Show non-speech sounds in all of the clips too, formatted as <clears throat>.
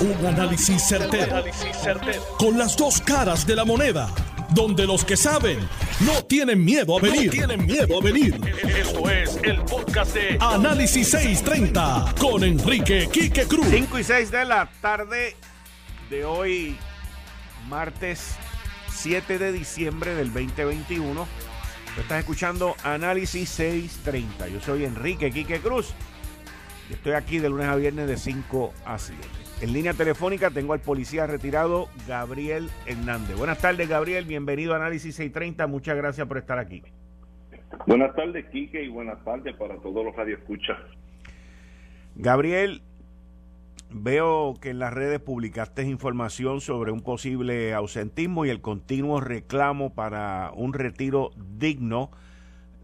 Un análisis certero, Con las dos caras de la moneda. Donde los que saben no tienen miedo a venir. tienen miedo a venir. Esto es el podcast de Análisis 630 con Enrique Quique Cruz. 5 y 6 de la tarde de hoy, martes 7 de diciembre del 2021. Estás escuchando Análisis 630. Yo soy Enrique Quique Cruz. Y estoy aquí de lunes a viernes de 5 a 7. En línea telefónica tengo al policía retirado Gabriel Hernández. Buenas tardes, Gabriel. Bienvenido a Análisis 630. Muchas gracias por estar aquí. Buenas tardes, Quique, y buenas tardes para todos los radioescuchas. Gabriel, veo que en las redes publicaste información sobre un posible ausentismo y el continuo reclamo para un retiro digno.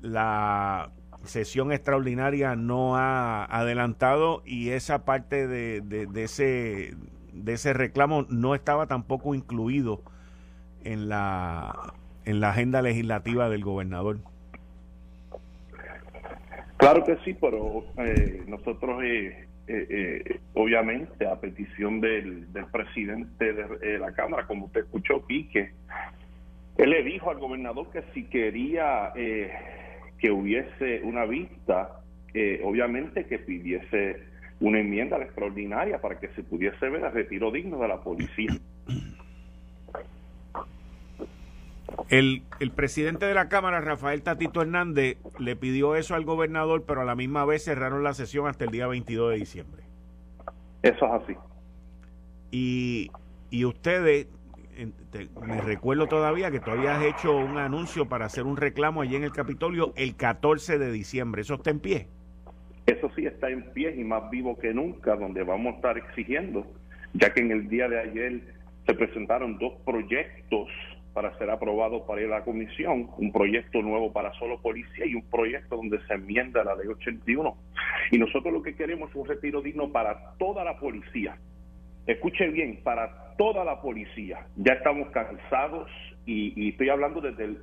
La sesión extraordinaria no ha adelantado y esa parte de, de, ese de ese reclamo no estaba tampoco incluido en la en la agenda legislativa del gobernador. Claro que sí, pero eh, nosotros eh, eh, obviamente a petición del, del presidente de la Cámara, como usted escuchó, Pique, él le dijo al gobernador que si quería que hubiese una vista, eh, obviamente que pidiese una enmienda extraordinaria para que se pudiese ver el retiro digno de la policía. El, el, presidente de la Cámara, Rafael Tatito Hernández, le pidió eso al gobernador, pero a la misma vez cerraron la sesión hasta el día 22 de diciembre. Eso es así. Y, y ustedes me recuerdo todavía que tú habías hecho un anuncio para hacer un reclamo allí en el Capitolio el 14 de diciembre. ¿Eso está en pie? Eso sí está en pie y más vivo que nunca, donde vamos a estar exigiendo, ya que en el día de ayer se presentaron dos proyectos para ser aprobados para la comisión, un proyecto nuevo para solo policía y un proyecto donde se enmienda la ley 81. Y nosotros lo que queremos es un retiro digno para toda la policía, escuche bien, para toda la policía. Ya estamos cansados y, estoy hablando desde el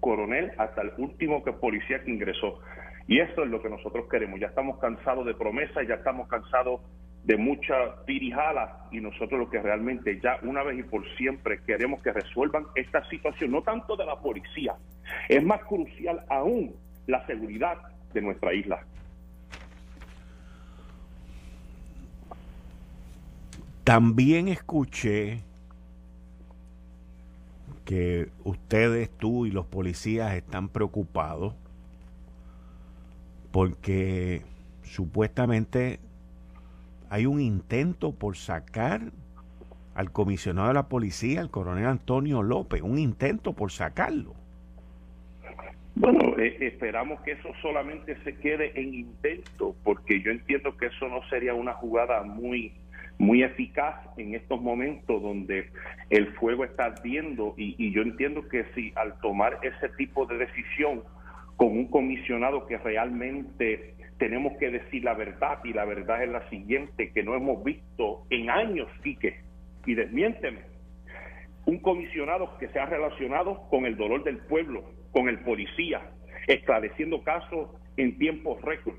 coronel hasta el último policía que ingresó. Y eso es lo que nosotros queremos. Ya estamos cansados de promesas, ya estamos cansados de mucha dirijala y nosotros lo que realmente ya una vez y por siempre queremos que resuelvan esta situación, no tanto de la policía, es más crucial aún la seguridad de nuestra isla. También escuché que ustedes, tú y los policías están preocupados porque supuestamente hay un intento por sacar al comisionado de la policía, el coronel Antonio López, un intento por sacarlo. Bueno, eh, esperamos que eso solamente se quede en intento, porque yo entiendo que eso no sería una jugada muy muy eficaz en estos momentos donde el fuego está ardiendo y, yo entiendo que si al tomar ese tipo de decisión con un comisionado que realmente tenemos que decir la verdad y la verdad es la siguiente que no hemos visto en años, Quique, y desmiénteme, un comisionado que se ha relacionado con el dolor del pueblo, con el policía, esclareciendo casos en tiempos récord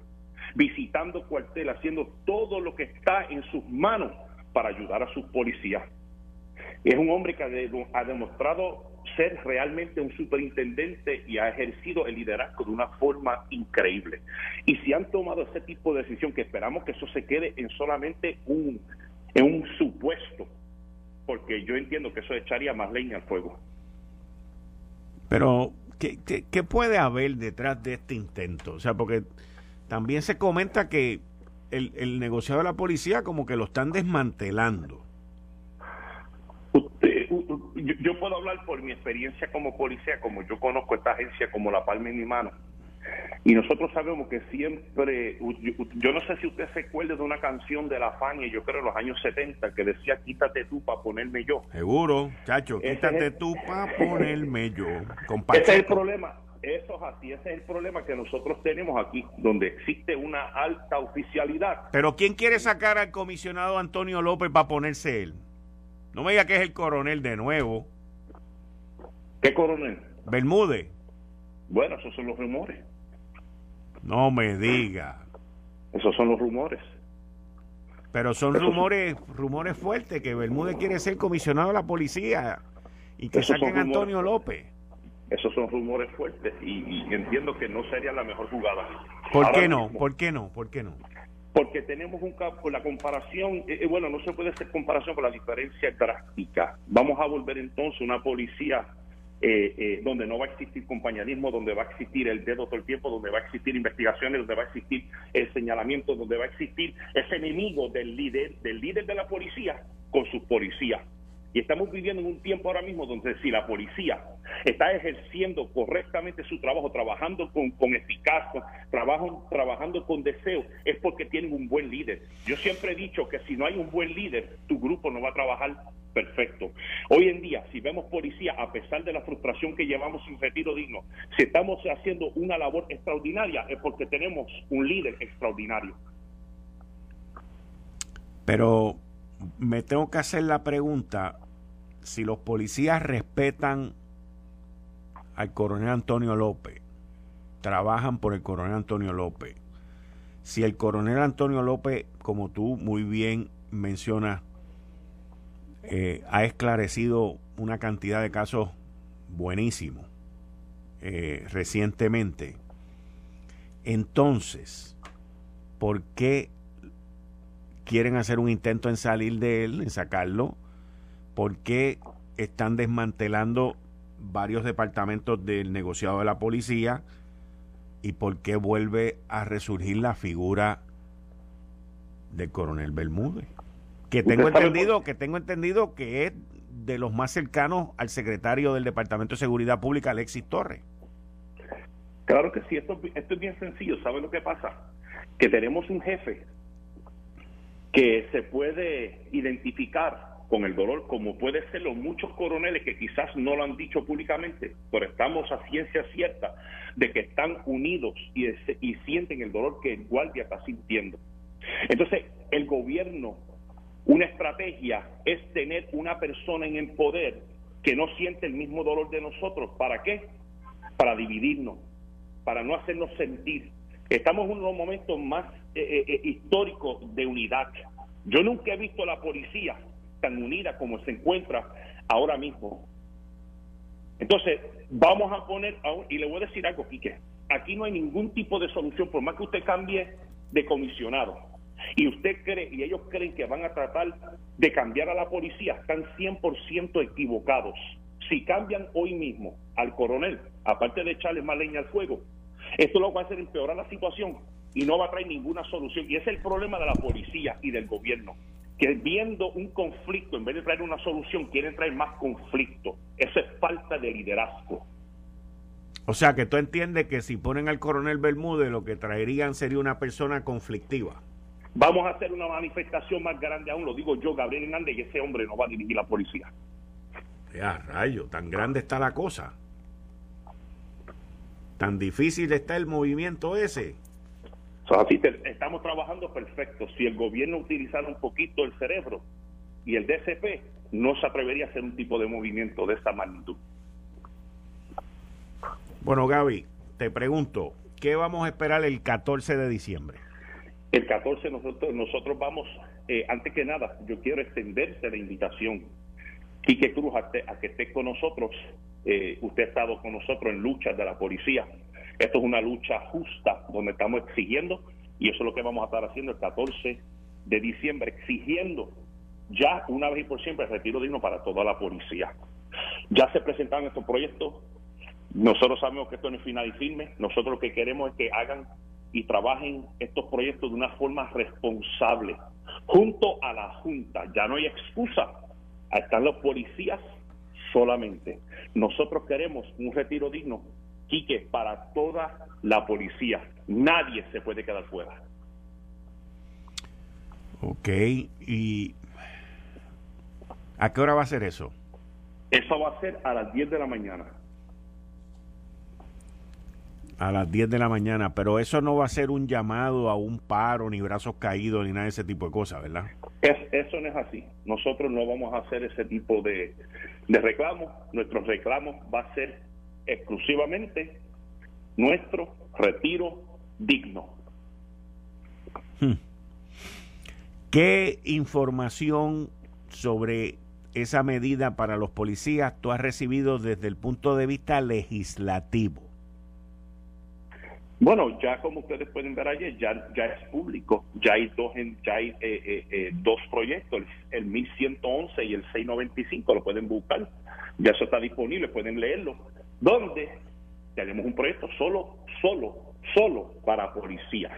visitando cuartel, haciendo todo lo que está en sus manos para ayudar a sus policías. Es un hombre que ha demostrado ser realmente un superintendente y ha ejercido el liderazgo de una forma increíble. Y si han tomado ese tipo de decisión, que esperamos que eso se quede en solamente un, en un supuesto, porque yo entiendo que eso echaría más leña al fuego. Pero, ¿qué, qué, qué puede haber detrás de este intento? O sea, porque también se comenta que el, el negociado de la policía como que lo están desmantelando. yo, puedo hablar por mi experiencia como policía, como yo conozco esta agencia como la palma en mi mano. Y nosotros sabemos que siempre, yo, no sé si usted se acuerda de una canción de la Fania, yo creo en los años 70, que decía quítate tú para ponerme yo. Seguro, chacho, quítate tú para ponerme yo. <laughs> Ese es el problema. Eso es así, ese es el problema que nosotros tenemos aquí, donde existe una alta oficialidad. Pero ¿quién quiere sacar al comisionado Antonio López para ponerse él? No me diga que es el coronel de nuevo. ¿Qué coronel? Bermúdez. Bueno, esos son los rumores. No me diga. Esos son los rumores. Pero son rumores rumores fuertes que Bermúdez quiere ser comisionado de la policía y que saquen a Antonio López. Esos son rumores fuertes y, entiendo que no sería la mejor jugada. ¿Por qué no? ¿Por qué no? ¿Por qué no? Porque tenemos un campo, la comparación, eh, eh, bueno, no se puede hacer comparación con la diferencia drástica. Vamos a volver entonces una policía eh, eh, donde no va a existir compañerismo, donde va a existir el dedo todo el tiempo, donde va a existir investigaciones, donde va a existir el señalamiento, donde va a existir ese enemigo del líder, del líder de la policía con sus policías. Y estamos viviendo en un tiempo ahora mismo donde si la policía está ejerciendo correctamente su trabajo, trabajando con, con eficacia, trabajo, trabajando con deseo, es porque tienen un buen líder. Yo siempre he dicho que si no hay un buen líder, tu grupo no va a trabajar perfecto. Hoy en día, si vemos policía, a pesar de la frustración que llevamos sin retiro digno, si estamos haciendo una labor extraordinaria, es porque tenemos un líder extraordinario. Pero me tengo que hacer la pregunta, si los policías respetan al coronel Antonio López, trabajan por el coronel Antonio López, si el coronel Antonio López, como tú muy bien mencionas, eh, ha esclarecido una cantidad de casos buenísimos eh, recientemente. Entonces, ¿por qué quieren hacer un intento en salir de él, en sacarlo? ¿Por qué están desmantelando varios departamentos del negociado de la policía? ¿Y por qué vuelve a resurgir la figura del coronel Bermúdez? que tengo entendido que tengo entendido que es de los más cercanos al secretario del Departamento de Seguridad Pública, Alexis Torres. Claro que sí, esto, esto es bien sencillo. ¿Sabe lo que pasa? Que tenemos un jefe que se puede identificar con el dolor, como puede ser los muchos coroneles que quizás no lo han dicho públicamente, pero estamos a ciencia cierta de que están unidos y, sienten el dolor que el guardia está sintiendo. Entonces, el gobierno una estrategia es tener una persona en el poder que no siente el mismo dolor de nosotros. ¿Para qué? Para dividirnos, para no hacernos sentir. Estamos en unos momentos más eh, eh, eh, históricos de unidad. Yo nunca he visto a la policía tan unida como se encuentra ahora mismo. Entonces, vamos a poner, y le voy a decir algo, Quique, aquí no hay ningún tipo de solución, por más que usted cambie de comisionado y usted cree, y ellos creen que van a tratar de cambiar a la policía, están 100% equivocados. Si cambian hoy mismo al coronel, aparte de echarle más leña al fuego, esto lo va a hacer empeorar la situación y no va a traer ninguna solución. Y ese es el problema de la policía y del gobierno, que viendo un conflicto, en vez de traer una solución, quieren traer más conflicto. Eso es falta de liderazgo. O sea, que tú entiendes que si ponen al coronel Bermúdez, lo que traerían sería una persona conflictiva. Vamos a hacer una manifestación más grande aún, lo digo yo, Gabriel Hernández, y ese hombre no va a dirigir la policía. Ya, rayo, tan grande está la cosa. Tan difícil está el movimiento ese. Así estamos trabajando perfecto. Si el gobierno utilizara un poquito el cerebro y el DCP, no se atrevería a hacer un tipo de movimiento de esta magnitud. Bueno, Gaby, te pregunto, ¿qué vamos a esperar el 14 de diciembre? El 14 nosotros, nosotros vamos, eh, antes que nada, yo quiero extenderse la invitación. Quique Cruz, a, que esté con nosotros. Eh, usted ha estado con nosotros en luchas de la policía. Esto es una lucha justa donde estamos exigiendo, y eso es lo que vamos a estar haciendo el 14 de diciembre, exigiendo ya una vez y por siempre el retiro digno para toda la policía. Ya se presentaron estos proyectos. Nosotros sabemos que esto no es final y firme. Nosotros lo que queremos es que hagan y trabajen estos proyectos de una forma responsable. Junto a la Junta, ya no hay excusa, están los policías solamente. Nosotros queremos un retiro digno, Quique, para toda la policía. Nadie se puede quedar fuera. Ok, ¿y a qué hora va a ser eso? Eso va a ser a las 10 de la mañana a las 10 de la mañana, pero eso no va a ser un llamado a un paro, ni brazos caídos, ni nada de ese tipo de cosas, ¿verdad? eso no es así. Nosotros no vamos a hacer ese tipo de, de reclamos. Nuestro reclamo va a ser exclusivamente nuestro retiro digno. Hmm. ¿Qué información sobre esa medida para los policías tú has recibido desde el punto de vista legislativo? Bueno, ya como ustedes pueden ver ayer, ya, ya es público, ya hay dos, ya hay, eh, eh, eh, dos proyectos, el 1111 y el 695, lo pueden buscar, ya eso está disponible, pueden leerlo, donde tenemos un proyecto solo, solo, solo para policías.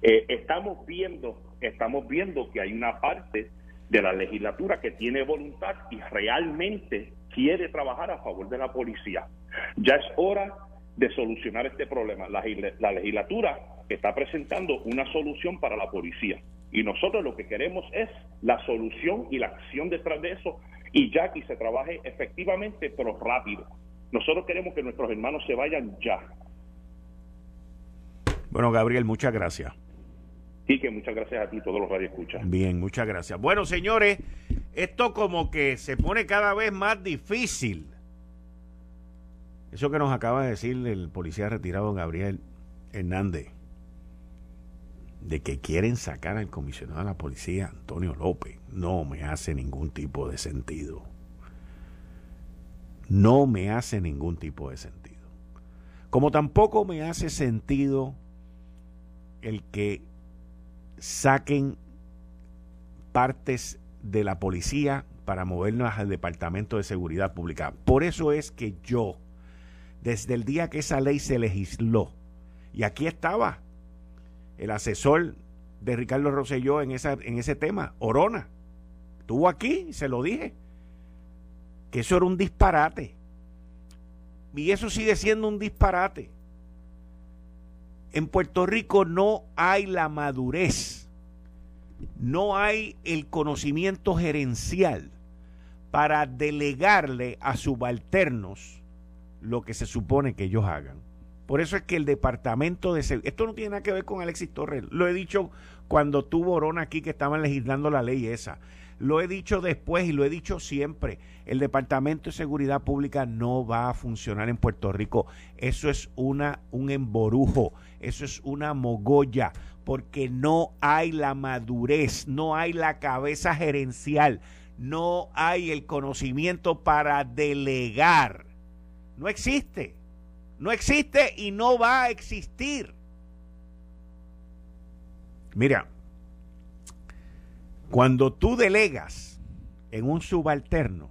estamos viendo, estamos viendo que hay una parte de la legislatura que tiene voluntad y realmente quiere trabajar a favor de la policía. Ya es hora de solucionar este problema. La, legislatura está presentando una solución para la policía y nosotros lo que queremos es la solución y la acción detrás de eso y ya que se trabaje efectivamente pero rápido. Nosotros queremos que nuestros hermanos se vayan ya. Bueno, Gabriel, muchas gracias. que muchas gracias a ti, todos los escuchan. Bien, muchas gracias. Bueno, señores, esto como que se pone cada vez más difícil eso que nos acaba de decir el policía retirado Gabriel Hernández, de que quieren sacar al comisionado de la policía Antonio López, no me hace ningún tipo de sentido. No me hace ningún tipo de sentido. Como tampoco me hace sentido el que saquen partes de la policía para movernos al Departamento de Seguridad Pública. Por eso es que yo desde el día que esa ley se legisló. Y aquí estaba el asesor de Ricardo Rosselló en, esa, en ese tema, Orona. Estuvo aquí se lo dije. Que eso era un disparate. Y eso sigue siendo un disparate. En Puerto Rico no hay la madurez, no hay el conocimiento gerencial para delegarle a subalternos lo que se supone que ellos hagan. Por eso es que el departamento de esto no tiene nada que ver con Alexis Torres, lo he dicho cuando tuvo Orona aquí que estaban legislando la ley esa. Lo he dicho después y lo he dicho siempre. El Departamento de Seguridad Pública no va a funcionar en Puerto Rico. Eso es una, un emborujo, eso es una mogolla, porque no hay la madurez, no hay la cabeza gerencial, no hay el conocimiento para delegar no existe. No existe y no va a existir. Mira, cuando tú delegas en un subalterno,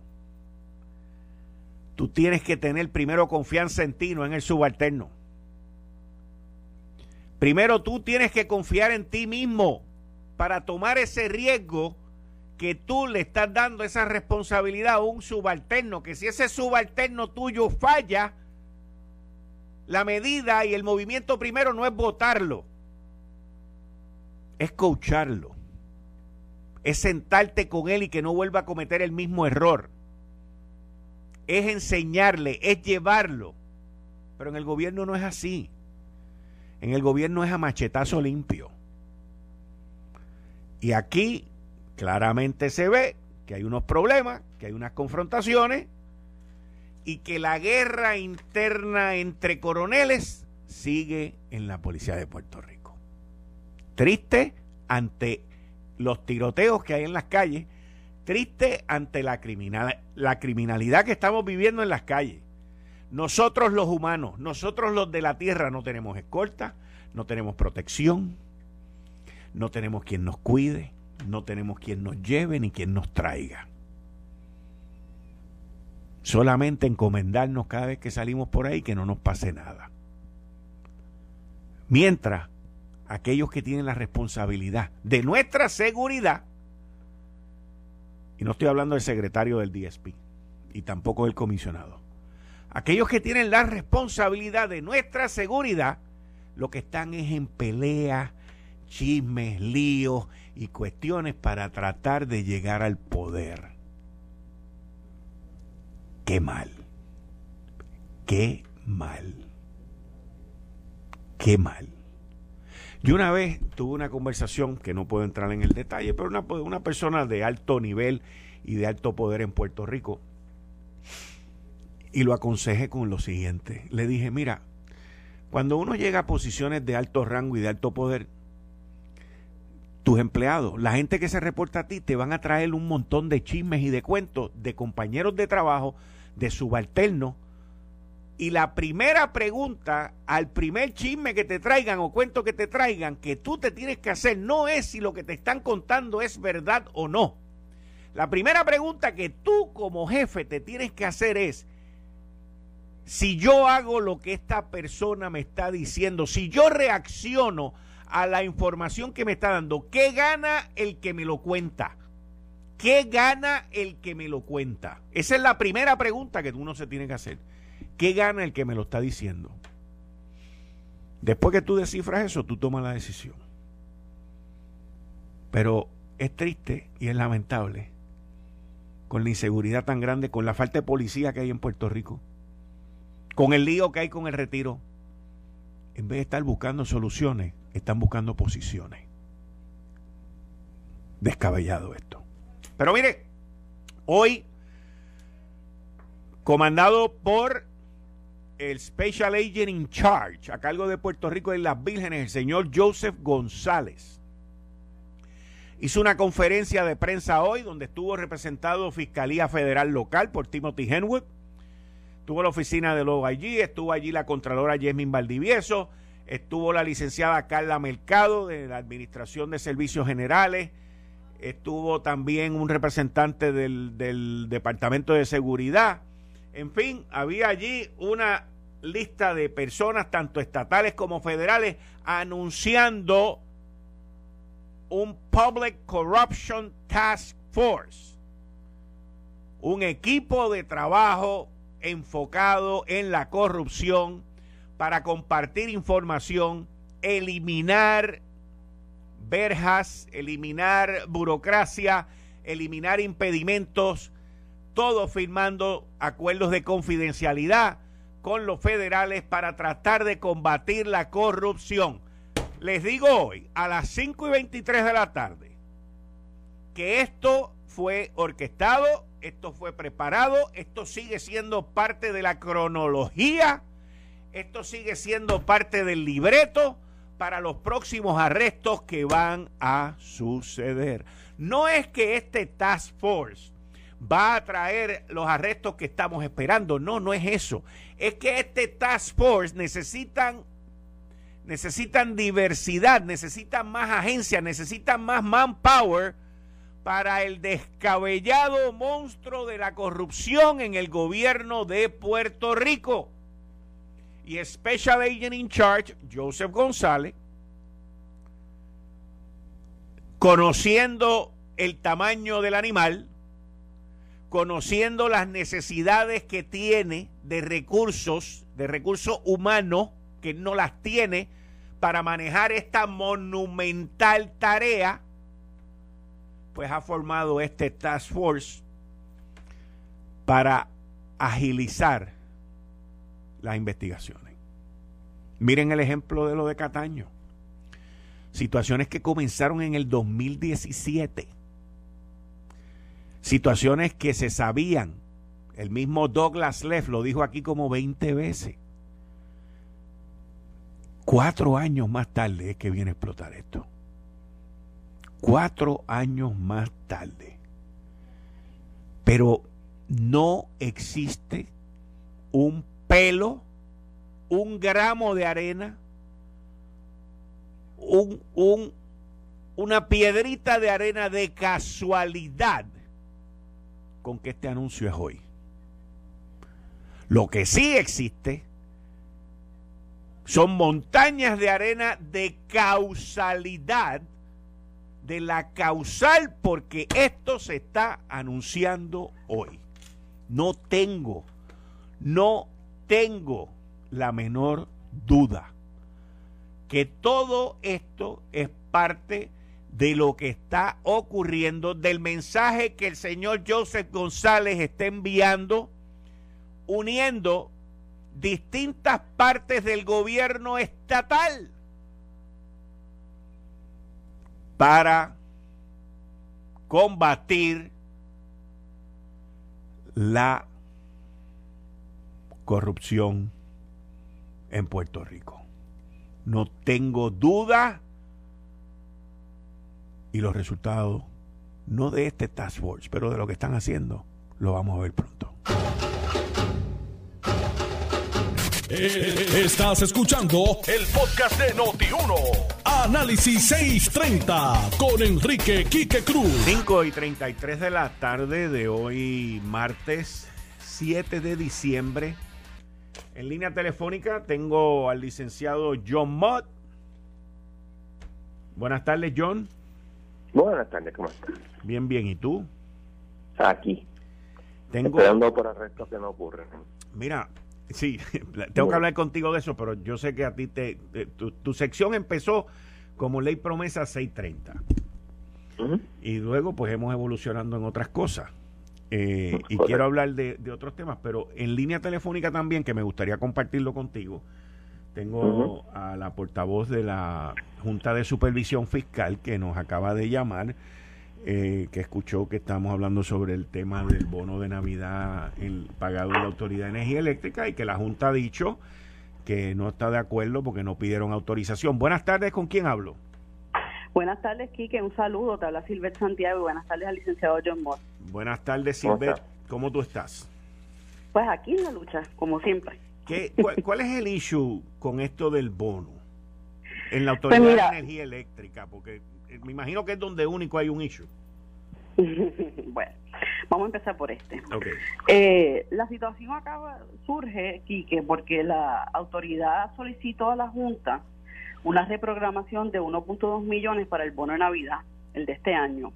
tú tienes que tener primero confianza en ti, no en el subalterno. Primero tú tienes que confiar en ti mismo para tomar ese riesgo que tú le estás dando esa responsabilidad a un subalterno, que si ese subalterno tuyo falla, la medida y el movimiento primero no es votarlo, es coacharlo, es sentarte con él y que no vuelva a cometer el mismo error, es enseñarle, es llevarlo. Pero en el gobierno no es así. En el gobierno es a machetazo limpio. Y aquí claramente se ve que hay unos problemas, que hay unas confrontaciones y que la guerra interna entre coroneles sigue en la policía de Puerto Rico. Triste ante los tiroteos que hay en las calles, triste ante la, la criminalidad que estamos viviendo en las calles. Nosotros los humanos, nosotros los de la tierra no tenemos escolta, no tenemos protección, no tenemos quien nos cuide, no tenemos quien nos lleve ni quien nos traiga. Solamente encomendarnos cada vez que salimos por ahí que no nos pase nada. Mientras aquellos que tienen la responsabilidad de nuestra seguridad, y no estoy hablando del secretario del DSP, y tampoco del comisionado, aquellos que tienen la responsabilidad de nuestra seguridad, lo que están es en pelea, chismes, líos y cuestiones para tratar de llegar al poder. Qué mal. Qué mal. Qué mal. Yo una vez tuve una conversación, que no puedo entrar en el detalle, pero una, una persona de alto nivel y de alto poder en Puerto Rico, y lo aconsejé con lo siguiente. Le dije, mira, cuando uno llega a posiciones de alto rango y de alto poder, tus empleados, la gente que se reporta a ti, te van a traer un montón de chismes y de cuentos de compañeros de trabajo, de subalternos. Y la primera pregunta al primer chisme que te traigan o cuento que te traigan, que tú te tienes que hacer, no es si lo que te están contando es verdad o no. La primera pregunta que tú como jefe te tienes que hacer es, si yo hago lo que esta persona me está diciendo, si yo reacciono a la información que me está dando, ¿qué gana el que me lo cuenta? ¿Qué gana el que me lo cuenta? Esa es la primera pregunta que uno se tiene que hacer. ¿Qué gana el que me lo está diciendo? Después que tú descifras eso, tú tomas la decisión. Pero es triste y es lamentable con la inseguridad tan grande, con la falta de policía que hay en Puerto Rico con el lío que hay con el retiro, en vez de estar buscando soluciones, están buscando posiciones. Descabellado esto. Pero mire, hoy, comandado por el Special Agent in Charge a cargo de Puerto Rico en las Vírgenes, el señor Joseph González, hizo una conferencia de prensa hoy donde estuvo representado Fiscalía Federal Local por Timothy Henwood, Estuvo la oficina de Logo allí, estuvo allí la Contralora Yasmin Valdivieso, estuvo la licenciada Carla Mercado de la Administración de Servicios Generales, estuvo también un representante del, del Departamento de Seguridad. En fin, había allí una lista de personas, tanto estatales como federales, anunciando un Public Corruption Task Force, un equipo de trabajo enfocado en la corrupción para compartir información, eliminar verjas, eliminar burocracia, eliminar impedimentos, todo firmando acuerdos de confidencialidad con los federales para tratar de combatir la corrupción. Les digo hoy, a las 5 y 23 de la tarde, que esto fue orquestado esto fue preparado, esto sigue siendo parte de la cronología, esto sigue siendo parte del libreto para los próximos arrestos que van a suceder. No es que este Task Force va a traer los arrestos que estamos esperando, no, no es eso. Es que este Task Force necesitan necesitan diversidad, necesitan más agencias, necesitan más manpower para el descabellado monstruo de la corrupción en el gobierno de Puerto Rico. Y Special Agent in Charge, Joseph González, conociendo el tamaño del animal, conociendo las necesidades que tiene de recursos, de recursos humanos, que no las tiene para manejar esta monumental tarea, pues ha formado este Task Force para agilizar las investigaciones. Miren el ejemplo de lo de Cataño. Situaciones que comenzaron en el 2017. Situaciones que se sabían. El mismo Douglas Leff lo dijo aquí como 20 veces. Cuatro años más tarde es que viene a explotar esto cuatro años más tarde. Pero no existe un pelo, un gramo de arena, un, un, una piedrita de arena de casualidad con que este anuncio es hoy. Lo que sí existe son montañas de arena de causalidad de la causal porque esto se está anunciando hoy. No tengo, no tengo la menor duda que todo esto es parte de lo que está ocurriendo, del mensaje que el señor Joseph González está enviando, uniendo distintas partes del gobierno estatal para combatir la corrupción en Puerto Rico. No tengo duda y los resultados, no de este Task Force, pero de lo que están haciendo, lo vamos a ver pronto. Eh, estás escuchando el podcast de Noti1. Análisis 630 con Enrique Quique Cruz. 5 y 33 de la tarde de hoy, martes 7 de diciembre. En línea telefónica tengo al licenciado John Mott. Buenas tardes, John. Buenas tardes, ¿cómo estás? Bien, bien. ¿Y tú? Aquí. Tengo... Esperando por arrestos que no ocurren. Mira, sí, <laughs> tengo que hablar contigo de eso, pero yo sé que a ti te... tu, sección empezó como ley promesa 630. Y luego pues hemos evolucionando en otras cosas. Eh, y quiero hablar de, otros temas, pero en línea telefónica también, que me gustaría compartirlo contigo, tengo a la portavoz de la Junta de Supervisión Fiscal que nos acaba de llamar, eh, que escuchó que estamos hablando sobre el tema del bono de Navidad el pagado de la Autoridad de Energía Eléctrica y que la Junta ha dicho que no está de acuerdo porque no pidieron autorización. Buenas tardes, ¿con quién hablo? Buenas tardes, Quique. Un saludo. Te habla Silvet Santiago. Buenas tardes al licenciado John Moss. Buenas tardes, Silvet. ¿Cómo tú estás? Pues aquí en la lucha, como siempre. ¿Qué, cuál, es el issue con esto del bono en la Autoridad pues de Energía Eléctrica? Porque eh, me imagino que es donde único hay un issue. <laughs> bueno, vamos a empezar por este. Eh, la situación acaba surge, Quique, porque la autoridad solicitó a la Junta una reprogramación de 1.2 millones para el bono de Navidad, el de este año.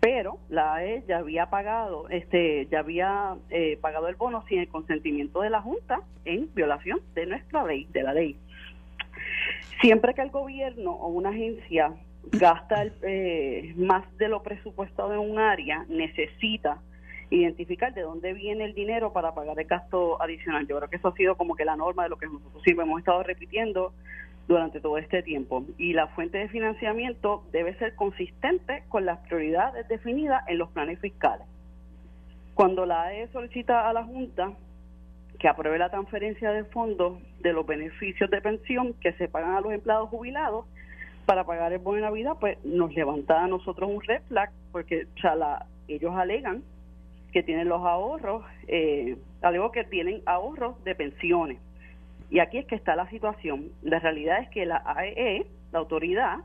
Pero la AE ya había pagado, este, ya había eh, pagado el bono sin el consentimiento de la Junta en violación de nuestra ley, de la ley. Siempre que el gobierno o una agencia gasta eh, más de lo presupuestado en un área, necesita identificar de dónde viene el dinero para pagar el gasto adicional. Yo creo que eso ha sido como que la norma de lo que nosotros siempre hemos estado repitiendo durante todo este tiempo. Y la fuente de financiamiento debe ser consistente con las prioridades definidas en los planes fiscales. Cuando la AE solicita a la Junta que apruebe la transferencia de fondos de los beneficios de pensión que se pagan a los empleados jubilados, para pagar el bono de Navidad, pues nos levanta a nosotros un red flag, porque ellos alegan que tienen los ahorros, eh, algo que tienen ahorros de pensiones. Y aquí es que está la situación. La realidad es que la AEE, la autoridad,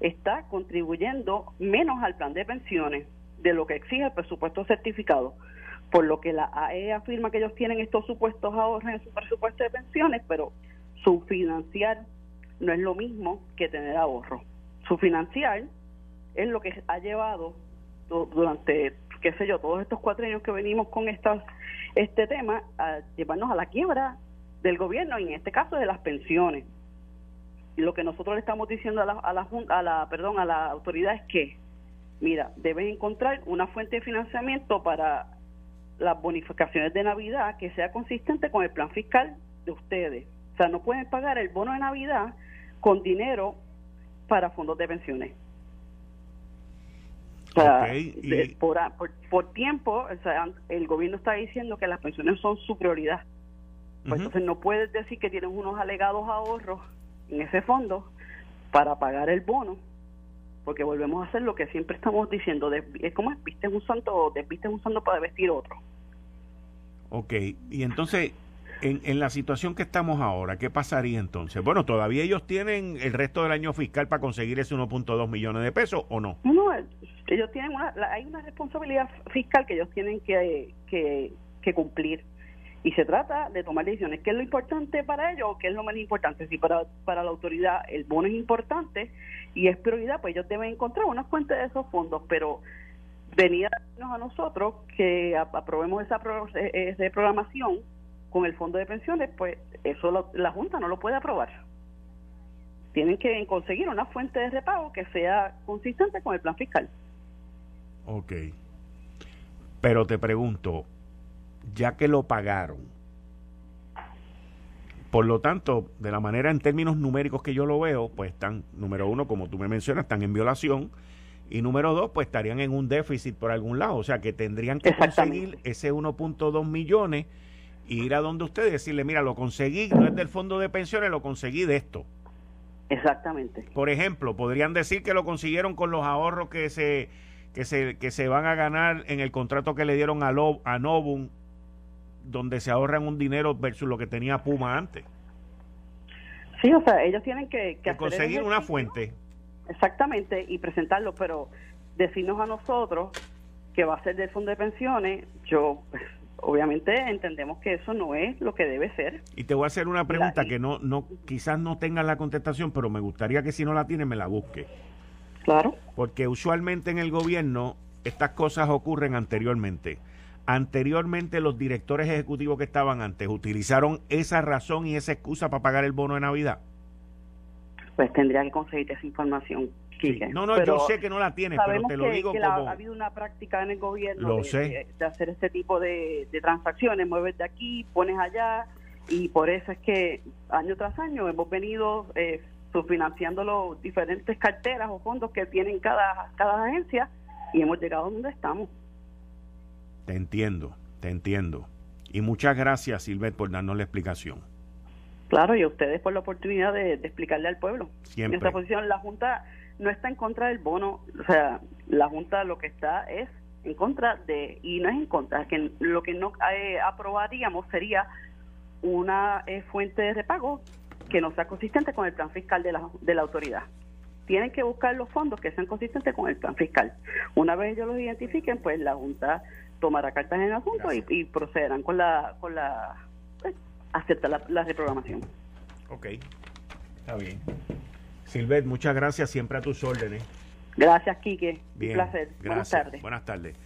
está contribuyendo menos al plan de pensiones de lo que exige el presupuesto certificado. Por lo que la AE afirma que ellos tienen estos supuestos ahorros en su presupuesto de pensiones, pero su financiar no es lo mismo que tener ahorro. Su financiar es lo que ha llevado durante, qué sé yo, todos estos cuatro años que venimos con estas, este tema, a llevarnos a la quiebra del gobierno y en este caso de las pensiones. Y lo que nosotros le estamos diciendo a la, a la, a la, perdón, a la autoridad es que, mira, deben encontrar una fuente de financiamiento para las bonificaciones de Navidad que sea consistente con el plan fiscal de ustedes. O sea, no pueden pagar el bono de Navidad con dinero para fondos de pensiones. por, tiempo, el gobierno está diciendo que las pensiones son su prioridad. Pues entonces no puedes decir que tienes unos alegados ahorros en ese fondo para pagar el bono, porque volvemos a hacer lo que siempre <laughs> estamos diciendo, es como es, un santo o desviste un santo para vestir otro. Ok, y entonces en, en, la situación que estamos ahora, ¿qué pasaría entonces? Bueno, ¿todavía ellos tienen el resto del año fiscal para conseguir ese 1.2 millones de pesos o no? No, ellos tienen una, hay una responsabilidad fiscal que ellos tienen que, que, cumplir. Y se trata de tomar decisiones. ¿Qué es lo importante para ellos o qué es lo menos importante? Si para, para la autoridad el bono es importante y es prioridad, pues ellos deben encontrar una fuente de esos fondos, pero venía a nosotros que aprobemos esa eh, eh, programación con el fondo de pensiones, pues eso la Junta no lo puede aprobar. Tienen que conseguir una fuente de repago que sea consistente con el plan fiscal. Ok. Pero te pregunto, ya que lo pagaron, por lo tanto, de la manera en términos numéricos que yo lo veo, pues están, número uno, como tú me mencionas, están en violación. Y número dos, pues estarían en un déficit por algún lado. O sea, que tendrían que conseguir ese 1.2 millones ir a donde usted y decirle, mira, lo conseguí, no es del fondo de pensiones, lo conseguí de esto. Exactamente. Por ejemplo, podrían decir que lo consiguieron con los ahorros que se que se, que se van a ganar en el contrato que le dieron a, a Novum, donde se ahorran un dinero versus lo que tenía Puma antes. Sí, o sea, ellos tienen que, conseguir una fuente. Exactamente, y presentarlo, pero decirnos a nosotros que va a ser del fondo de pensiones, yo <laughs> obviamente entendemos que eso no es lo que debe ser. Y te voy a hacer una pregunta que no, no, quizás no tengas la contestación, pero me gustaría que si no la tienes me la busque. Claro. Porque usualmente en el gobierno estas cosas ocurren anteriormente. Anteriormente los directores ejecutivos que estaban antes utilizaron esa razón y esa excusa para pagar el bono de Navidad. Pues tendría que conseguir esa información. No, no, yo sé que no la tienes, pero te lo digo que como... ha habido una práctica en el gobierno de, hacer este tipo de, transacciones, mueves de aquí, pones allá, y por eso es que año tras año hemos venido eh, subfinanciando los diferentes carteras o fondos que tienen cada, cada agencia y hemos llegado a donde estamos. Te entiendo, te entiendo. Y muchas gracias, Silvet, por darnos la explicación. Claro, y a ustedes por la oportunidad de, explicarle al pueblo. Siempre. En esta posición, la Junta no está en contra del bono, o sea, la Junta lo que está es en contra de, y no es en contra, que lo que no eh, aprobaríamos sería una eh, fuente de repago que no sea consistente con el plan fiscal de la, de la autoridad. Tienen que buscar los fondos que sean consistentes con el plan fiscal. Una vez ellos los identifiquen, pues la Junta tomará cartas en el asunto y, procederán con la, con la pues, aceptar la, la reprogramación. Ok, está bien. Silvet, muchas gracias, siempre a tus órdenes. Gracias, Quique. Un placer. Buenas tardes. Buenas tardes.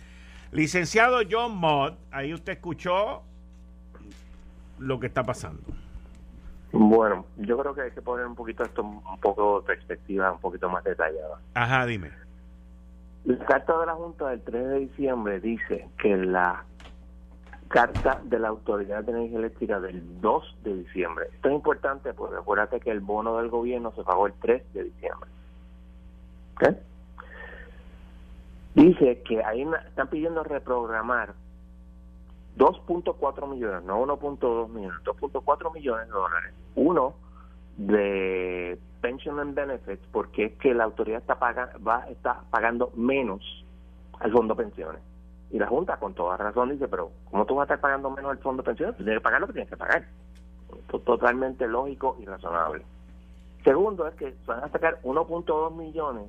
Licenciado John Mott, ahí usted escuchó lo que está pasando. Bueno, yo creo que hay que poner un poquito esto un poco de perspectiva, un poquito más detallada. Ajá, dime. La carta de la Junta del 3 de diciembre dice que la carta de la Autoridad de Energía Eléctrica del 2 de diciembre. Esto es importante porque acuérdate que el bono del gobierno se pagó el 3 de diciembre. Dice que ahí están pidiendo reprogramar 2.4 millones, no 1.2 millones, 2.4 millones de dólares. Uno de pension and benefits porque es que la autoridad está paga, va está pagando menos al fondo de pensiones y la Junta, con toda razón, dice, pero ¿cómo tú vas a estar pagando menos el fondo de pensiones? Tienes que pagar lo que tienes que pagar. Totalmente lógico y razonable. Segundo es que van a sacar 1.2 millones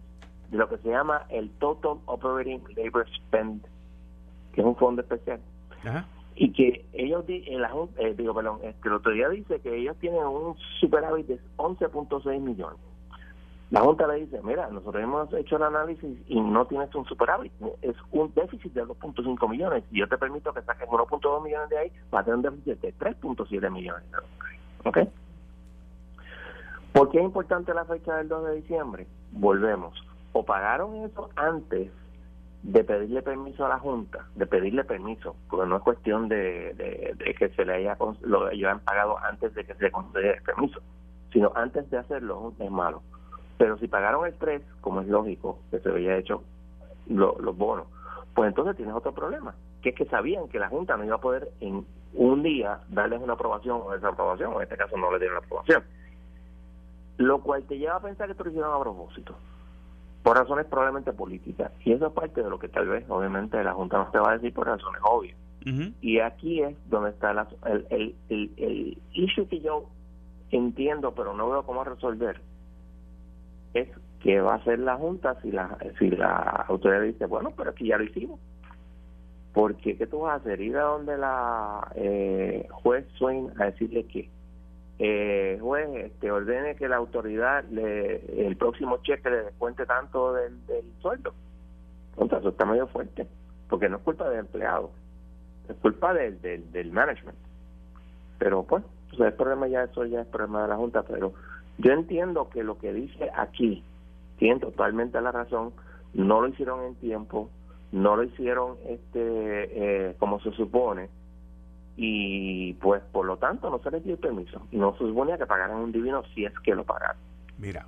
de lo que se llama el Total Operating Labor Spend, que es un fondo especial. Y que ellos, el, eh, digo, perdón, que el otro día dice que ellos tienen un superávit de 11.6 millones. La Junta le dice, mira, nosotros hemos hecho el análisis y no tienes un superávit, es un déficit de 2.5 millones. Y yo te permito que saques 1.2 millones de ahí, va a tener un déficit de 3.7 millones. ¿Ok? ¿Por qué es importante la fecha del 2 de diciembre? Volvemos. O pagaron eso antes de pedirle permiso a la Junta, de pedirle permiso, porque no es cuestión de, que se le haya, lo hayan pagado antes de que se le concediera el permiso, sino antes de hacerlo es malo pero si pagaron el 3, como es lógico que se había hecho los bonos, pues entonces tienes otro problema, que es que sabían que la Junta no iba a poder en un día darles una aprobación o desaprobación, en este caso no le dieron la aprobación. Lo cual te lleva a pensar que esto lo hicieron a propósito, por razones probablemente políticas. Y eso es parte de lo que tal vez, obviamente, la Junta no te va a decir por razones obvias. Y aquí es donde está el, el, el, el issue que yo entiendo, pero no veo cómo resolver es que va a hacer la Junta si la si la autoridad dice, bueno, pero aquí ya lo hicimos. Porque, ¿qué tú vas a hacer? Ir a donde la eh, juez Swain a decirle que eh, juez te este, ordene que la autoridad le, el próximo cheque le descuente tanto del, sueldo. Entonces, eso está medio fuerte, porque no es culpa del empleado, es culpa del, del, del management. Pero pues, pues el problema ya, eso ya es problema de la Junta, pero yo entiendo que lo que dice aquí tiene totalmente la razón, no lo hicieron en tiempo, no lo hicieron este eh, como se supone y pues por lo tanto no se les dio permiso y no se suponía que pagaran un divino si es que lo pagaron. Mira,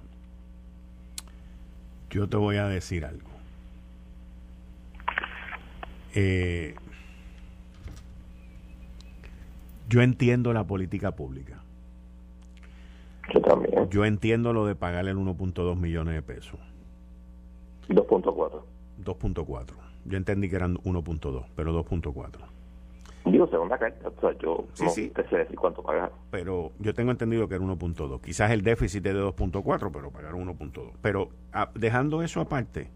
yo te voy a decir algo. Eh, yo entiendo la política pública. Yo también. Yo entiendo lo de pagarle el 1.2 millones de pesos. 2.4. 2.4. Yo entendí que eran 1.2, pero 2.4. Digo, segunda carta, o sea, yo no sé decir cuánto pagar. Pero yo tengo entendido que era 1.2. Quizás el déficit es de 2.4, pero pagar 1.2. Pero ah, dejando eso aparte,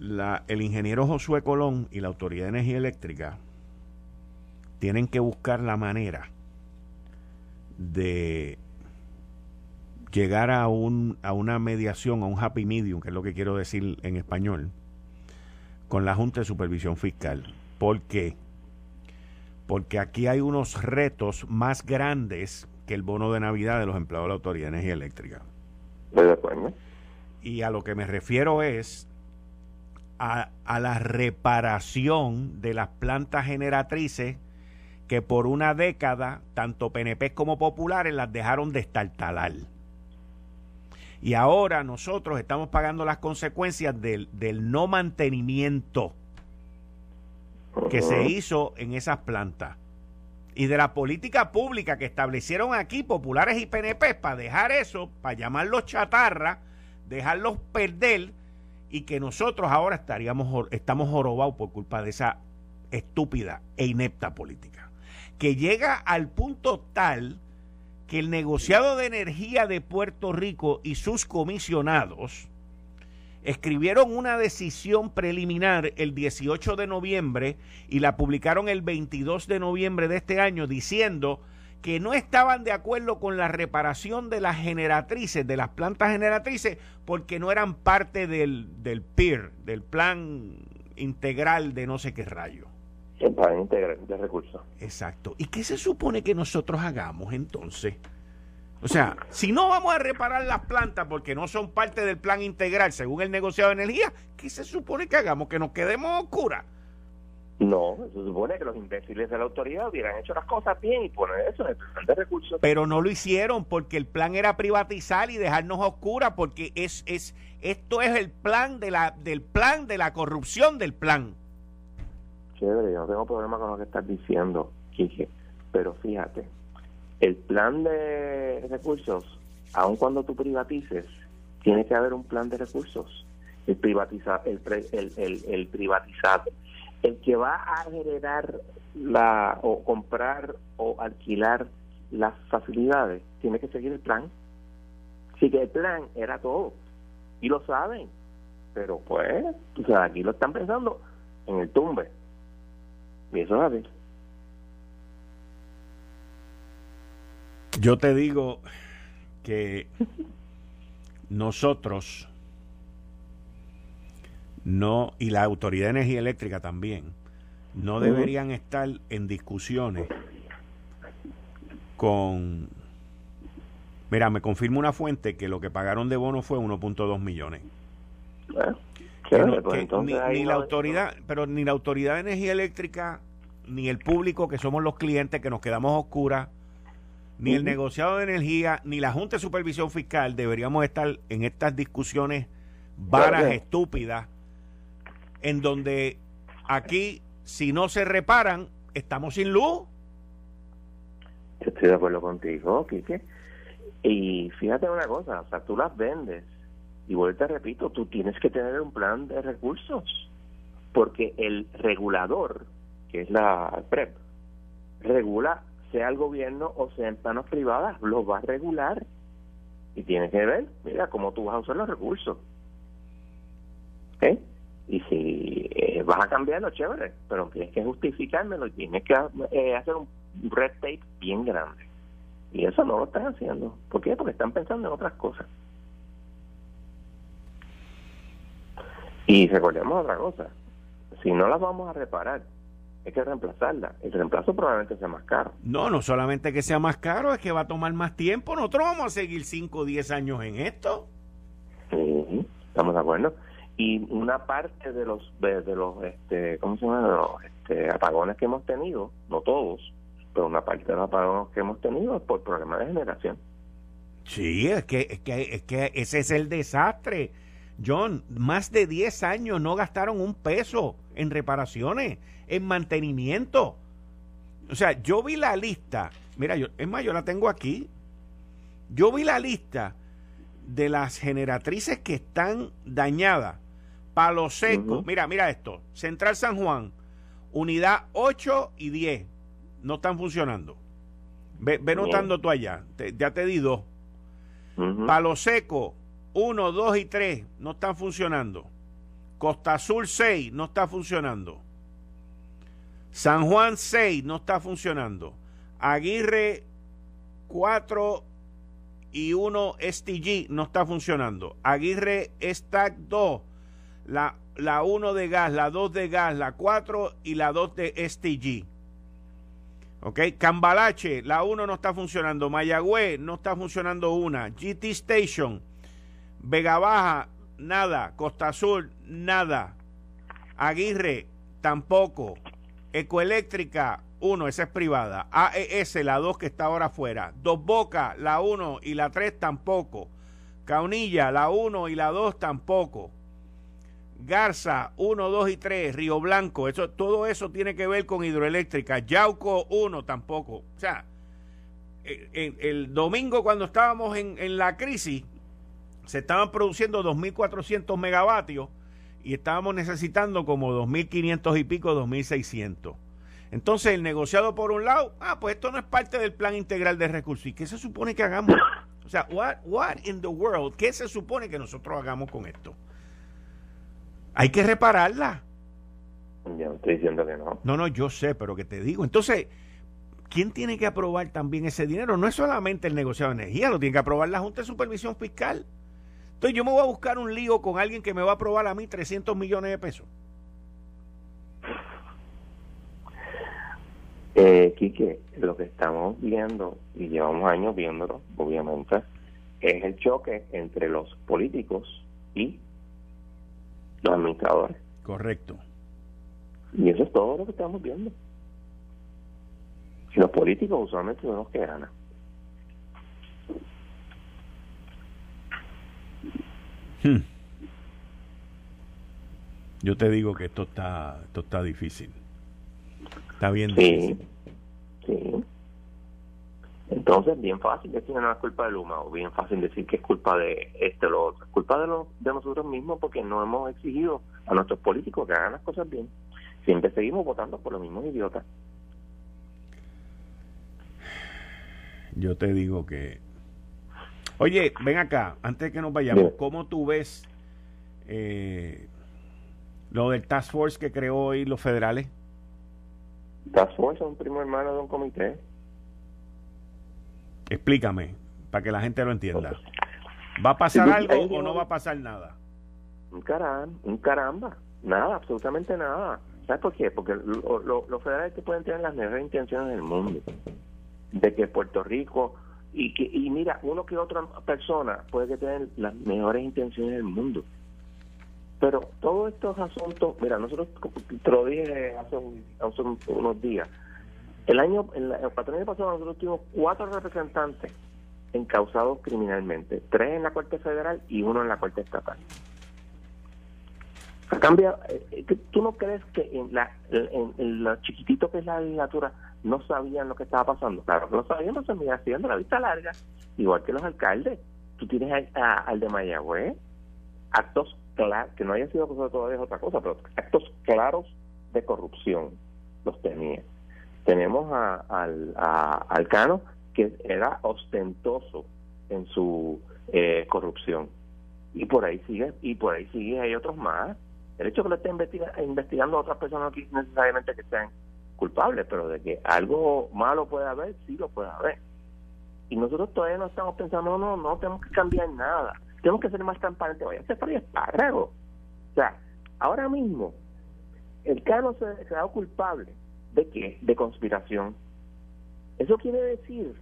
la, el ingeniero Josué Colón y la Autoridad de Energía Eléctrica tienen que buscar la manera de llegar a, un, a una mediación, a un happy medium, que es lo que quiero decir en español, con la Junta de Supervisión Fiscal. ¿Por qué? Porque aquí hay unos retos más grandes que el bono de Navidad de los empleados de la Autoridad de Energía Eléctrica. Y a lo que me refiero es a, a la reparación de las plantas generatrices que por una década, tanto PNP como populares las dejaron de estartalar. Y ahora nosotros estamos pagando las consecuencias del, no mantenimiento que se hizo en esas plantas. Y de la política pública que establecieron aquí populares y PNP para dejar eso, para llamarlos chatarra, dejarlos perder y que nosotros ahora estaríamos estamos jorobados por culpa de esa estúpida e inepta política. Que llega al punto tal que el negociado de energía de Puerto Rico y sus comisionados escribieron una decisión preliminar el 18 de noviembre y la publicaron el 22 de noviembre de este año diciendo que no estaban de acuerdo con la reparación de las generatrices, de las plantas generatrices, porque no eran parte del, del PIR, del plan integral de no sé qué rayo. El plan integral de recursos. Exacto. ¿Y qué se supone que nosotros hagamos entonces? O sea, si no vamos a reparar las plantas porque no son parte del plan integral según el negociado de energía, ¿qué se supone que hagamos? ¿Que nos quedemos oscuras? No, se supone que los imbéciles de la autoridad hubieran hecho las cosas bien y poner eso en el plan de recursos. Pero no lo hicieron porque el plan era privatizar y dejarnos oscuras porque es, es esto es el plan de la del plan de la corrupción del plan chévere, yo no tengo problema con lo que estás diciendo, Quique, pero fíjate, el plan de recursos, aun cuando tú privatices, tiene que haber un plan de recursos. El privatizar, el, el, el, el privatizado, el que va a generar la o comprar o alquilar las facilidades, tiene que seguir el plan. Así que el plan era todo y lo saben, pero pues, o sea, aquí lo están pensando en el tumbe. Y eso es. Yo te digo que nosotros no, y la Autoridad de Energía Eléctrica también, no deberían estar en discusiones con... Mira, me confirma una fuente que lo que pagaron de bono fue 1.2 millones. Ah. Pues ni, la autoridad, pero ni la autoridad de energía eléctrica, ni el público que somos los clientes que nos quedamos oscuras, ni el negociado de energía, ni la Junta de Supervisión Fiscal deberíamos estar en estas discusiones varas estúpidas, en donde aquí, si no se reparan, estamos sin luz. estoy de acuerdo contigo, Quique. Y fíjate una cosa, o sea, tú las vendes y vuelta repito, tú tienes que tener un plan de recursos, porque el regulador, que es la PREP, regula, sea el gobierno o sea en manos privadas, lo va a regular. Y tienes que ver, mira, cómo tú vas a usar los recursos. ¿Eh? Y si eh, vas a cambiarlo, chévere, pero tienes que justificármelo y tienes que eh, hacer un red tape bien grande. Y eso no lo están haciendo. ¿Por qué? Porque están pensando en otras cosas. Y recordemos otra cosa, si no las vamos a reparar, hay que reemplazarla. El reemplazo probablemente sea más caro. No, no solamente que sea más caro, es que va a tomar más tiempo. Nosotros vamos a seguir 5 o 10 años en esto. Sí, estamos de acuerdo. Y una parte de los, de, los este, ¿cómo se llama? los este, apagones que hemos tenido, no todos, pero una parte de los apagones que hemos tenido es por problemas de generación. Sí, es que, es que, es que ese es el desastre John, más de 10 años no gastaron un peso en reparaciones, en mantenimiento. O sea, yo vi la lista mira, yo, es más, yo la tengo aquí. Yo vi la lista de las generatrices que están dañadas. Palo Seco, mira, mira esto. Central San Juan, unidad 8 y 10, no están funcionando. Ve, notando tú allá, ya te di dos. Palo Seco, 1, 2 y 3, no están funcionando. Costa Azul 6, no está funcionando. San Juan 6, no está funcionando. Aguirre 4 y 1 STG no está funcionando. Aguirre Stack 2, la, la 1 de gas, la 2 de gas, la 4 y la 2 de STG. Ok, Cambalache, la 1 no está funcionando. Mayagüez, no está funcionando una. GT Station, Vega Baja, nada. Costa Azul, nada. Aguirre, tampoco. Ecoeléctrica, 1, esa es privada. AES, la 2 que está ahora afuera. Dos Boca, la 1 y la 3 tampoco. Caunilla, la 1 y la 2 tampoco. Garza, 1, 2 y 3. Río Blanco, eso, todo eso tiene que ver con hidroeléctrica. Yauco, 1 tampoco. O sea, el, el domingo cuando estábamos en, en la crisis, se estaban produciendo 2.400 megavatios y estábamos necesitando como 2.500 y pico, 2.600. Entonces, el negociado por un lado, ah, pues esto no es parte del plan integral de recursos. ¿Y qué se supone que hagamos? O sea, what, what in the world, ¿qué se supone que nosotros hagamos con esto? Hay que repararla. Yo estoy diciendo que no. No, no, yo sé, pero que te digo. Entonces, ¿quién tiene que aprobar también ese dinero? No es solamente el negociado de energía, lo tiene que aprobar la Junta de Supervisión Fiscal. Entonces, yo me voy a buscar un lío con alguien que me va a aprobar a mí 300 millones de pesos. Eh, Quique, lo que estamos viendo, y llevamos años viéndolo, obviamente, es el choque entre los políticos y los administradores. Correcto. Y eso es todo lo que estamos viendo. Los políticos usualmente son los que ganan. Hmm. Yo te digo que esto está, esto está difícil. Está bien sí, Sí. Entonces, bien fácil decir que no es culpa de Luma, o bien fácil decir que es culpa de este o lo otro. Es culpa de, lo, de nosotros mismos porque no hemos exigido a nuestros políticos que hagan las cosas bien. Siempre seguimos votando por los mismos idiotas. Yo te digo que. Oye, ven acá, antes de que nos vayamos, ¿cómo tú ves eh, lo del Task Force que creó hoy los federales? Task Force es un primo hermano de un comité. Explícame, para que la gente lo entienda. ¿Va a pasar algo o no va a pasar nada? Un caramba, un caramba, nada, absolutamente nada. ¿Sabes por qué? Porque los federales que pueden tener las mejores intenciones del mundo, de que Puerto Rico y que y mira uno que otra persona puede tener las mejores intenciones del mundo pero todos estos asuntos, mira, nosotros, te lo dije hace, unos días, el año, el, el año pasado nosotros tuvimos cuatro representantes encausados criminalmente, tres en la Corte Federal y uno en la Corte Estatal. Cambia, eh, ¿tú no crees que en, la, en, lo chiquitito que es la legislatura no sabían lo que estaba pasando? Claro lo sabían, no se me haciendo la vista larga, igual que los alcaldes. Tú tienes al de Mayagüez, actos que no haya sido acusado todavía es otra cosa, pero actos claros de corrupción los tenía. Tenemos a, al, a, Cano que era ostentoso en su eh, corrupción y por ahí sigue y por ahí sigue hay otros más el hecho que lo esté investigando a otras personas no necesariamente que sean culpables pero de que algo malo puede haber sí lo puede haber y nosotros todavía no estamos pensando no no no tenemos que cambiar nada tenemos que ser más transparentes. Vaya, este es espárrago. O sea, ahora mismo, el Cano se ha declarado culpable de qué? De conspiración. Eso quiere decir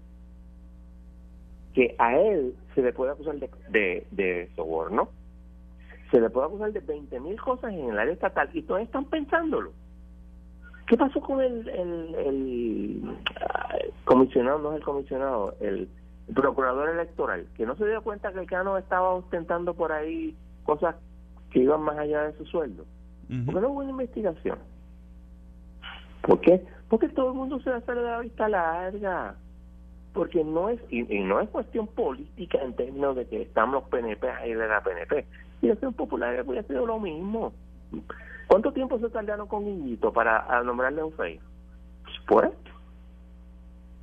que a él se le puede acusar de, de, soborno, se le puede acusar de 20 mil cosas en el área estatal y todos están pensándolo. ¿Qué pasó con el, el, el comisionado, no es el comisionado, el procurador electoral, que no se dio cuenta que el Cano estaba ostentando por ahí cosas que iban más allá de su sueldo. ¿Por qué no hubo una investigación? ¿Por qué? Porque todo el mundo se va a hacer de la vista larga. porque no es, y, no es cuestión política en términos de que estamos los PNP ahí de la PNP. Y el Popular hubiera sido lo mismo. ¿Cuánto tiempo se tardaron con Guillito para nombrarle un FEI? Pues,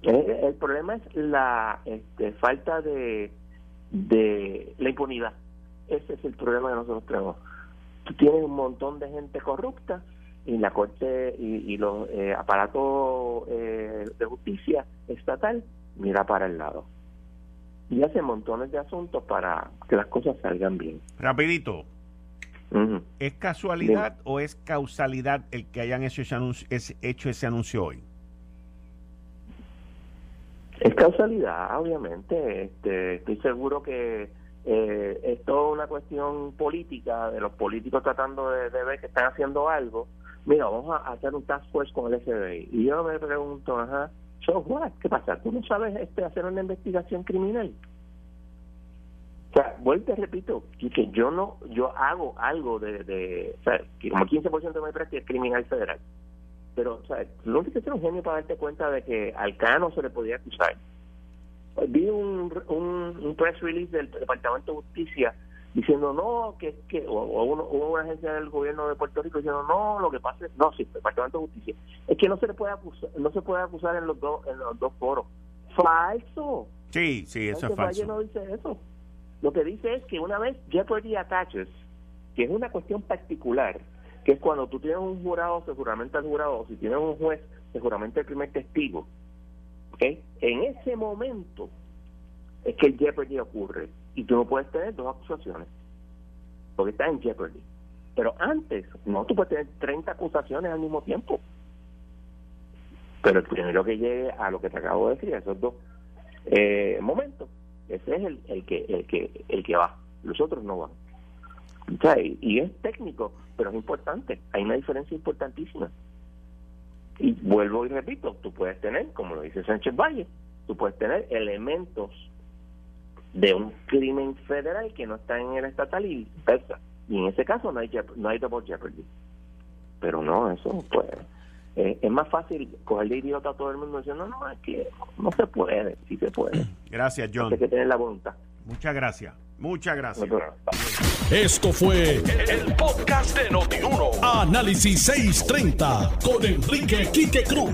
eh, el, problema es la este, falta de, de la impunidad. Ese es el problema que nosotros tenemos. Tú tienes un montón de gente corrupta y la Corte y, los eh, aparatos eh, de justicia estatal mira para el lado. Y hace montones de asuntos para que las cosas salgan bien. Rapidito. ¿Es casualidad o es causalidad el que hayan hecho ese, anuncio, hecho ese anuncio hoy? Es causalidad, obviamente. Este, estoy seguro que eh, es toda una cuestión política de los políticos tratando de, ver que están haciendo algo. Mira, vamos a hacer un task force con el FBI. Y yo me pregunto, ajá, ¿qué pasa? ¿Tú no sabes este, hacer una investigación criminal? O sea, vuelvo y repito, que yo no, yo hago algo de, de o sea, como 15% de mi práctica es criminal federal. Pero, o sea, no tienes que ser un genio para darte cuenta de que al Cano se le podía acusar. Vi un, un, press release del Departamento de Justicia diciendo no, que, que o, una agencia del gobierno de Puerto Rico diciendo no, lo que pasa es, no, sí, Departamento de Justicia, es que no se le puede acusar, no se puede acusar en los dos, en los dos foros. Falso. Sí, sí, eso es falso. no dice eso. Lo que dice es que una vez jeopardy attaches, que es una cuestión particular, que es cuando tú tienes un jurado, seguramente al jurado, o si tienes un juez, seguramente el primer testigo, ¿okay? en ese momento es que el jeopardy ocurre y tú no puedes tener dos acusaciones, porque está en jeopardy. Pero antes, no, tú puedes tener 30 acusaciones al mismo tiempo. Pero el primero que llegue a lo que te acabo de decir, esos dos eh, momentos, ese es el, el que el que el que va los otros no van y, es técnico pero es importante hay una diferencia importantísima y vuelvo y repito tú puedes tener como lo dice Sánchez Valle tú puedes tener elementos de un crimen federal que no está en el estatal y versa y en ese caso no hay no hay double jeopardy pero no eso pues eh, es más fácil cogerle idiota a todo el mundo diciendo, no, no, es que no se puede, sí se puede. <clears throat> Gracias, John. Hay que tener la voluntad. Muchas gracias. Muchas gracias. Esto fue el, podcast de Notiuno. Análisis 630 con Enrique Quique Cruz.